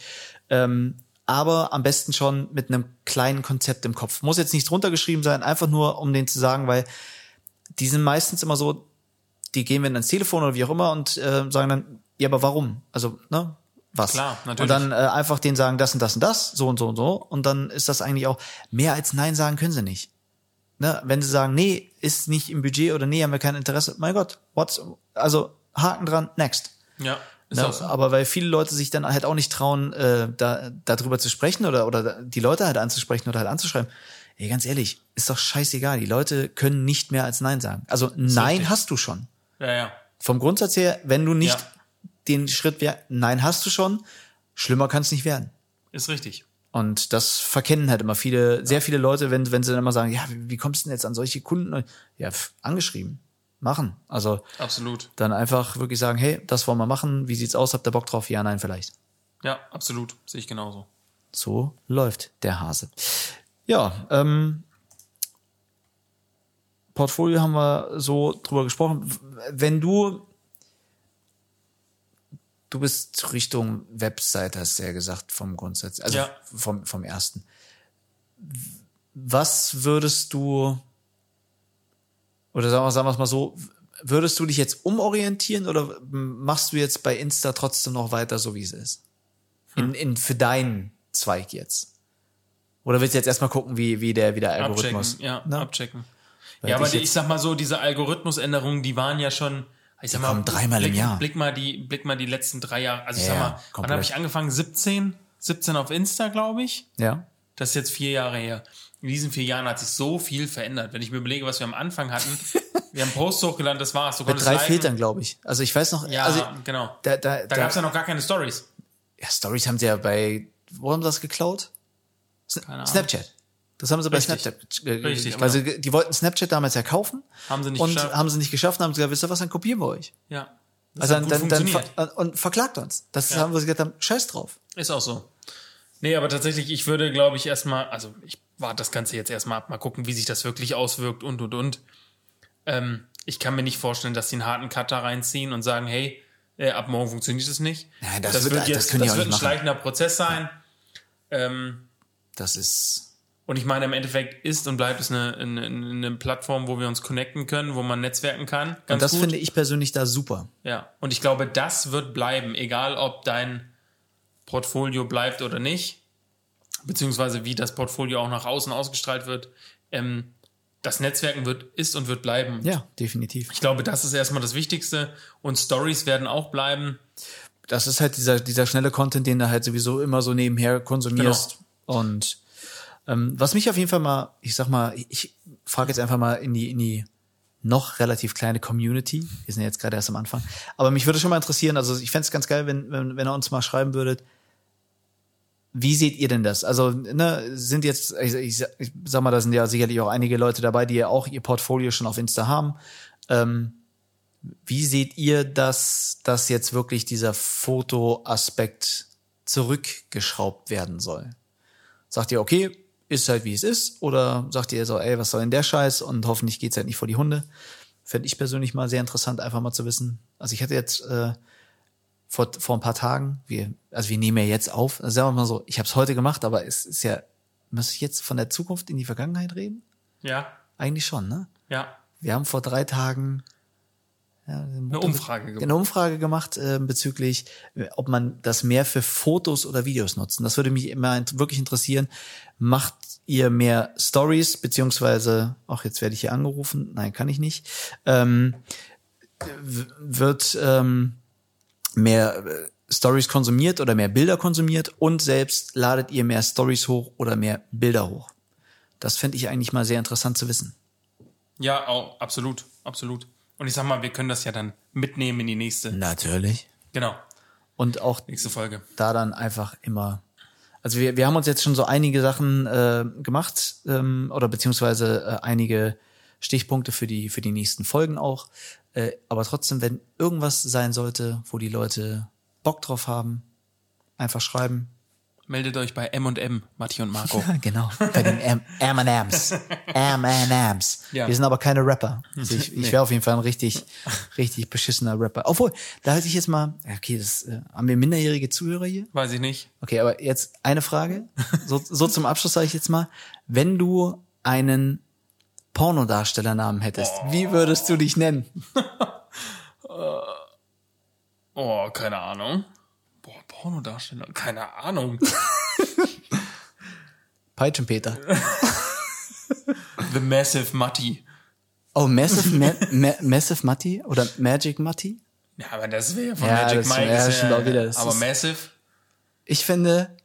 [SPEAKER 2] Ähm, aber am besten schon mit einem kleinen Konzept im Kopf. Muss jetzt nicht drunter geschrieben sein, einfach nur, um denen zu sagen, weil die sind meistens immer so, die gehen wenn ans Telefon oder wie auch immer und äh, sagen dann, ja, aber warum? Also, ne? Was?
[SPEAKER 3] Klar, natürlich.
[SPEAKER 2] Und dann äh, einfach denen sagen, das und das und das, so und so und so. Und dann ist das eigentlich auch, mehr als Nein sagen können sie nicht. Ne? Wenn sie sagen, nee, ist nicht im Budget oder nee, haben wir kein Interesse, mein Gott, what's, also Haken dran, next.
[SPEAKER 3] ja,
[SPEAKER 2] Ne?
[SPEAKER 3] so.
[SPEAKER 2] Aber weil viele Leute sich dann halt auch nicht trauen, äh, da darüber zu sprechen oder oder die Leute halt anzusprechen oder halt anzuschreiben. Ey, ganz ehrlich, ist doch scheißegal. Die Leute können nicht mehr als Nein sagen. Also Nein
[SPEAKER 3] richtig.
[SPEAKER 2] hast du schon.
[SPEAKER 3] Ja, ja.
[SPEAKER 2] Vom Grundsatz her, wenn du nicht
[SPEAKER 3] Ja.
[SPEAKER 2] den Schritt wär, Nein hast du schon, schlimmer kann es nicht werden.
[SPEAKER 3] Ist richtig.
[SPEAKER 2] Und das verkennen halt immer viele, sehr viele Leute, wenn, wenn sie dann immer sagen, ja, wie, wie kommst du denn jetzt an solche Kunden? Ja, pf, angeschrieben. Machen. Also
[SPEAKER 3] Absolut.
[SPEAKER 2] dann einfach wirklich sagen, hey, das wollen wir machen, wie sieht's aus, habt ihr Bock drauf? Ja, nein, vielleicht.
[SPEAKER 3] Ja, absolut. Sehe ich genauso.
[SPEAKER 2] So läuft der Hase. Ja, ähm, Portfolio haben wir so drüber gesprochen. Wenn du, du bist Richtung Webseite, hast du ja gesagt, vom Grundsatz, also
[SPEAKER 3] Ja.
[SPEAKER 2] vom, vom ersten. Was würdest du, oder sagen wir, sagen wir es mal so, würdest du dich jetzt umorientieren oder machst du jetzt bei Insta trotzdem noch weiter, so wie es ist? In, in, für deinen Zweig jetzt? Oder willst du jetzt erstmal gucken, wie, wie der, wie der Algorithmus?
[SPEAKER 3] Abchecken, ja,
[SPEAKER 2] Ne?
[SPEAKER 3] abchecken.
[SPEAKER 2] Weil
[SPEAKER 3] ja, aber
[SPEAKER 2] ich
[SPEAKER 3] ich sag mal so, diese Algorithmusänderungen, die waren ja schon, ich sag mal,
[SPEAKER 2] dreimal im
[SPEAKER 3] blick,
[SPEAKER 2] Jahr.
[SPEAKER 3] Blick mal die, blick mal die letzten drei Jahre. Also ich
[SPEAKER 2] Ja,
[SPEAKER 3] sag mal, wann
[SPEAKER 2] komplett.
[SPEAKER 3] habe ich angefangen? 17? 17 auf Insta, glaube ich.
[SPEAKER 2] Ja.
[SPEAKER 3] Das ist jetzt vier Jahre her. In diesen vier Jahren hat sich so viel verändert. Wenn ich mir überlege, was wir am Anfang hatten, [laughs] wir haben Posts hochgeladen, das war's. Du
[SPEAKER 2] Mit drei
[SPEAKER 3] liken.
[SPEAKER 2] Filtern, glaube ich. Also ich weiß noch,
[SPEAKER 3] Ja,
[SPEAKER 2] also
[SPEAKER 3] genau.
[SPEAKER 2] da, da,
[SPEAKER 3] Da
[SPEAKER 2] da,
[SPEAKER 3] gab's ja noch gar keine Stories.
[SPEAKER 2] ja, Stories haben sie ja bei, wo haben sie das geklaut? Snapchat. Das haben sie bei
[SPEAKER 3] Richtig.
[SPEAKER 2] Snapchat, äh,
[SPEAKER 3] Richtig,
[SPEAKER 2] weil
[SPEAKER 3] genau.
[SPEAKER 2] sie, die wollten Snapchat damals ja kaufen.
[SPEAKER 3] Haben sie nicht
[SPEAKER 2] und
[SPEAKER 3] geschafft.
[SPEAKER 2] haben sie nicht geschafft, und haben sie gesagt, wisst ihr was, dann kopieren wir euch.
[SPEAKER 3] Ja. Das
[SPEAKER 2] Also dann, dann, dann ver und verklagt uns. Das
[SPEAKER 3] Ja.
[SPEAKER 2] haben wir gesagt haben, scheiß drauf.
[SPEAKER 3] Ist auch so. Nee, aber tatsächlich, ich würde, glaube ich, erstmal, also ich warte das Ganze jetzt erstmal ab, mal gucken, wie sich das wirklich auswirkt und und und. Ähm, ich kann mir nicht vorstellen, dass sie einen harten Cut da reinziehen und sagen, hey, äh, ab morgen funktioniert es nicht.
[SPEAKER 2] Nein, das wird- das können die
[SPEAKER 3] das
[SPEAKER 2] auch
[SPEAKER 3] wird ein schleichender Prozess sein. Ähm,
[SPEAKER 2] Das ist,
[SPEAKER 3] und ich meine, im Endeffekt ist und bleibt es eine, eine, eine Plattform, wo wir uns connecten können, wo man netzwerken kann.
[SPEAKER 2] Und das
[SPEAKER 3] gut.
[SPEAKER 2] finde ich persönlich da super.
[SPEAKER 3] Ja, und ich glaube, das wird bleiben, egal ob dein Portfolio bleibt oder nicht, beziehungsweise wie das Portfolio auch nach außen ausgestrahlt wird. Ähm, das Netzwerken wird, ist und wird bleiben.
[SPEAKER 2] Ja, definitiv.
[SPEAKER 3] Ich glaube, das ist erstmal das Wichtigste und Stories werden auch bleiben.
[SPEAKER 2] das ist halt dieser, dieser schnelle Content, den du halt sowieso immer so nebenher konsumierst.
[SPEAKER 3] Genau.
[SPEAKER 2] Und ähm, was mich auf jeden Fall mal, ich sag mal, ich, frage jetzt einfach mal in die, in die noch relativ kleine Community. Wir sind ja jetzt gerade erst am Anfang. Aber mich würde schon mal interessieren, also ich fände es ganz geil, wenn, wenn, wenn ihr uns mal schreiben würdet, wie seht ihr denn das? Also, ne, sind jetzt, ich, ich, ich sag mal, da sind ja sicherlich auch einige Leute dabei, die ja auch ihr Portfolio schon auf Insta haben. Ähm, wie seht ihr, dass, dass jetzt wirklich dieser Fotoaspekt zurückgeschraubt werden soll? Sagt ihr, okay, ist halt wie es ist? Oder sagt ihr so, ey, was soll denn der Scheiß? Und hoffentlich geht's halt nicht vor die Hunde. Fände ich persönlich mal sehr interessant, einfach mal zu wissen. Also ich hatte jetzt äh, vor, vor ein paar Tagen, wir, also wir nehmen ja jetzt auf, also sagen wir mal so, ich habe es heute gemacht, aber es ist ja, muss ich jetzt von der Zukunft in die Vergangenheit reden?
[SPEAKER 3] Ja,
[SPEAKER 2] Eigentlich schon, ne?
[SPEAKER 3] ja.
[SPEAKER 2] Wir haben vor drei Tagen ja,
[SPEAKER 3] Eine Umfrage gemacht.
[SPEAKER 2] eine Umfrage gemacht äh, bezüglich, ob man das mehr für Fotos oder Videos nutzt. Und das würde mich immer wirklich interessieren. Macht ihr mehr Stories, beziehungsweise, ach, jetzt werde ich hier angerufen. Nein, kann ich nicht. Ähm, wird ähm, mehr äh, Stories konsumiert oder mehr Bilder konsumiert und selbst ladet ihr mehr Stories hoch oder mehr Bilder hoch? Das fände ich eigentlich mal sehr interessant zu wissen.
[SPEAKER 3] Ja, auch, absolut, absolut. Und ich sag mal, wir können das ja dann mitnehmen in die nächste.
[SPEAKER 2] Natürlich.
[SPEAKER 3] Genau.
[SPEAKER 2] Und auch
[SPEAKER 3] Nächste Folge.
[SPEAKER 2] da dann einfach immer. Also wir, wir haben uns jetzt schon so einige Sachen äh, gemacht ähm, oder beziehungsweise äh, einige Stichpunkte für die für die nächsten Folgen auch. Äh, aber trotzdem, wenn irgendwas sein sollte, wo die Leute Bock drauf haben, einfach schreiben.
[SPEAKER 3] Meldet euch bei M&M, Matti und Marco. [laughs]
[SPEAKER 2] Genau. Bei den M- M&M's. M&M's.
[SPEAKER 3] Ja.
[SPEAKER 2] Wir sind aber keine Rapper. Also ich [laughs] ich wäre auf jeden Fall ein richtig, richtig beschissener Rapper. Obwohl, da halte ich jetzt mal, okay, das äh, haben wir minderjährige Zuhörer hier.
[SPEAKER 3] Weiß ich nicht.
[SPEAKER 2] Okay, aber jetzt eine Frage. So, so zum Abschluss sage ich jetzt mal, wenn du einen Pornodarstellernamen hättest, wie würdest du dich nennen? [laughs]
[SPEAKER 3] Oh, keine Ahnung. Boah, Pornodarsteller. Keine Ahnung. [laughs]
[SPEAKER 2] Peitschenpeter. [laughs]
[SPEAKER 3] The Massive Matti.
[SPEAKER 2] Oh, Massive, Ma Ma Massive Matti oder Magic Matti?
[SPEAKER 3] Ja, aber das wäre von
[SPEAKER 2] Ja,
[SPEAKER 3] Magic
[SPEAKER 2] das-
[SPEAKER 3] Mike.
[SPEAKER 2] ja, stimmt auch wieder. Das
[SPEAKER 3] aber
[SPEAKER 2] ist-
[SPEAKER 3] Massive.
[SPEAKER 2] Ich finde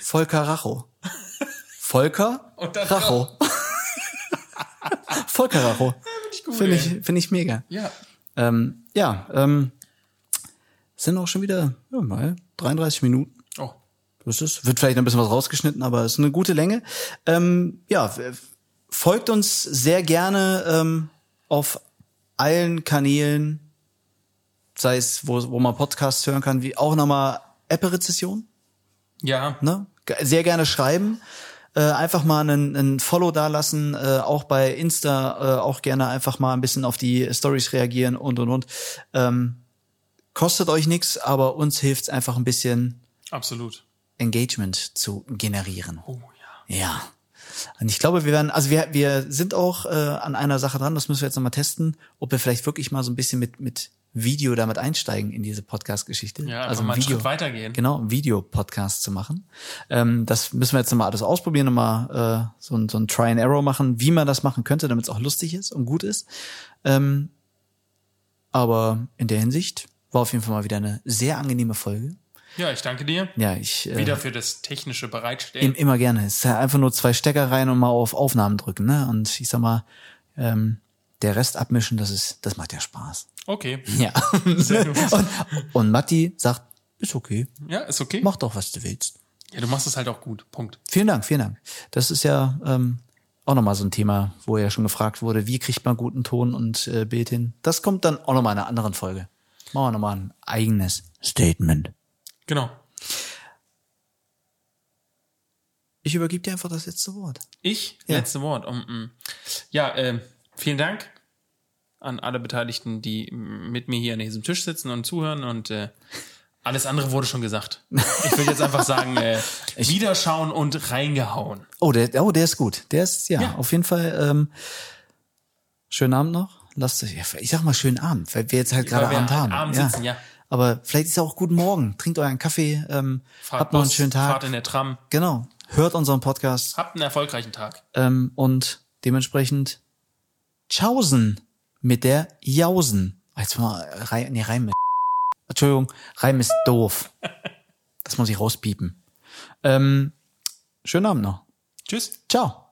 [SPEAKER 2] Volker Racho. Volker Racho. Volker Racho.
[SPEAKER 3] gut,
[SPEAKER 2] Finde ich, finde ich mega.
[SPEAKER 3] Ja.
[SPEAKER 2] Ähm, ja, ähm, sind auch schon wieder ja, mal 33 Minuten.
[SPEAKER 3] Oh.
[SPEAKER 2] Das ist, wird vielleicht ein bisschen was rausgeschnitten, aber es ist eine gute Länge. Ähm, ja, folgt uns sehr gerne ähm, auf allen Kanälen, sei es, wo, wo man Podcasts hören kann, wie auch nochmal Apple-Rezession.
[SPEAKER 3] Ja.
[SPEAKER 2] Ne? Sehr gerne schreiben. Äh, einfach mal einen, einen Follow dalassen, äh, auch bei Insta äh, auch gerne einfach mal ein bisschen auf die Stories reagieren und und und. Ähm, kostet euch nichts, aber uns hilft es einfach ein bisschen
[SPEAKER 3] Absolut.
[SPEAKER 2] Engagement zu generieren.
[SPEAKER 3] Oh ja.
[SPEAKER 2] Ja. Und ich glaube, wir werden, also wir, wir sind auch äh, an einer Sache dran, das müssen wir jetzt nochmal testen, ob wir vielleicht wirklich mal so ein bisschen mit, mit Video damit einsteigen in diese Podcast-Geschichte.
[SPEAKER 3] Ja,
[SPEAKER 2] also
[SPEAKER 3] mal
[SPEAKER 2] Video,
[SPEAKER 3] Schritt weitergehen.
[SPEAKER 2] Genau, Videopodcast zu machen. Ähm, das müssen wir jetzt nochmal alles ausprobieren, nochmal äh, so, ein, so ein Try and Error machen, wie man das machen könnte, damit es auch lustig ist und gut ist. Ähm, aber in der Hinsicht war auf jeden Fall mal wieder eine sehr angenehme Folge.
[SPEAKER 3] Ja, ich danke dir.
[SPEAKER 2] Ja, ich äh,
[SPEAKER 3] Wieder für das technische Bereitstellen.
[SPEAKER 2] Im, immer gerne. Es ist ja einfach nur zwei Stecker rein und mal auf Aufnahmen drücken, ne? Und ich sag mal, ähm, der Rest abmischen, das ist, das macht ja Spaß.
[SPEAKER 3] Okay.
[SPEAKER 2] Ja. [laughs] und, und Matti sagt, ist okay.
[SPEAKER 3] Ja, ist okay.
[SPEAKER 2] Mach doch, was du willst.
[SPEAKER 3] Ja, du machst es halt auch gut. Punkt.
[SPEAKER 2] Vielen Dank, vielen Dank. Das ist ja ähm, auch nochmal so ein Thema, wo ja schon gefragt wurde, wie kriegt man guten Ton und äh, Bild hin. Das kommt dann auch nochmal in einer anderen Folge. Machen wir nochmal ein eigenes Statement.
[SPEAKER 3] Genau.
[SPEAKER 2] Ich übergebe dir einfach das letzte Wort.
[SPEAKER 3] Ich,
[SPEAKER 2] Ja.
[SPEAKER 3] letzte Wort. Um, mm. ja, ähm, vielen Dank an alle Beteiligten, die mit mir hier an diesem Tisch sitzen und zuhören und äh, alles andere wurde schon gesagt. Ich will jetzt einfach sagen, äh, [laughs] wiederschauen und reingehauen.
[SPEAKER 2] Oh, der, oh, der ist gut. Der ist, ja,
[SPEAKER 3] Ja.
[SPEAKER 2] auf jeden Fall. Ähm, schönen Abend noch. Lasst euch, ich sag mal schönen Abend, weil wir jetzt halt gerade Abend haben.
[SPEAKER 3] Abend sitzen, ja.
[SPEAKER 2] Aber vielleicht ist auch guten Morgen. Trinkt euren Kaffee, ähm,
[SPEAKER 3] Fahrt
[SPEAKER 2] habt noch einen schönen Tag.
[SPEAKER 3] Fahrt in der Tram.
[SPEAKER 2] Genau. Hört unseren Podcast
[SPEAKER 3] Habt einen erfolgreichen Tag.
[SPEAKER 2] ähm, und dementsprechend Chausen mit der Jausen. Ah, jetzt mal, Reim, nee, Reim ist, [laughs] Entschuldigung, Reim ist doof. Das muss ich rauspiepen. Ähm, schönen Abend noch.
[SPEAKER 3] Tschüss.
[SPEAKER 2] Ciao.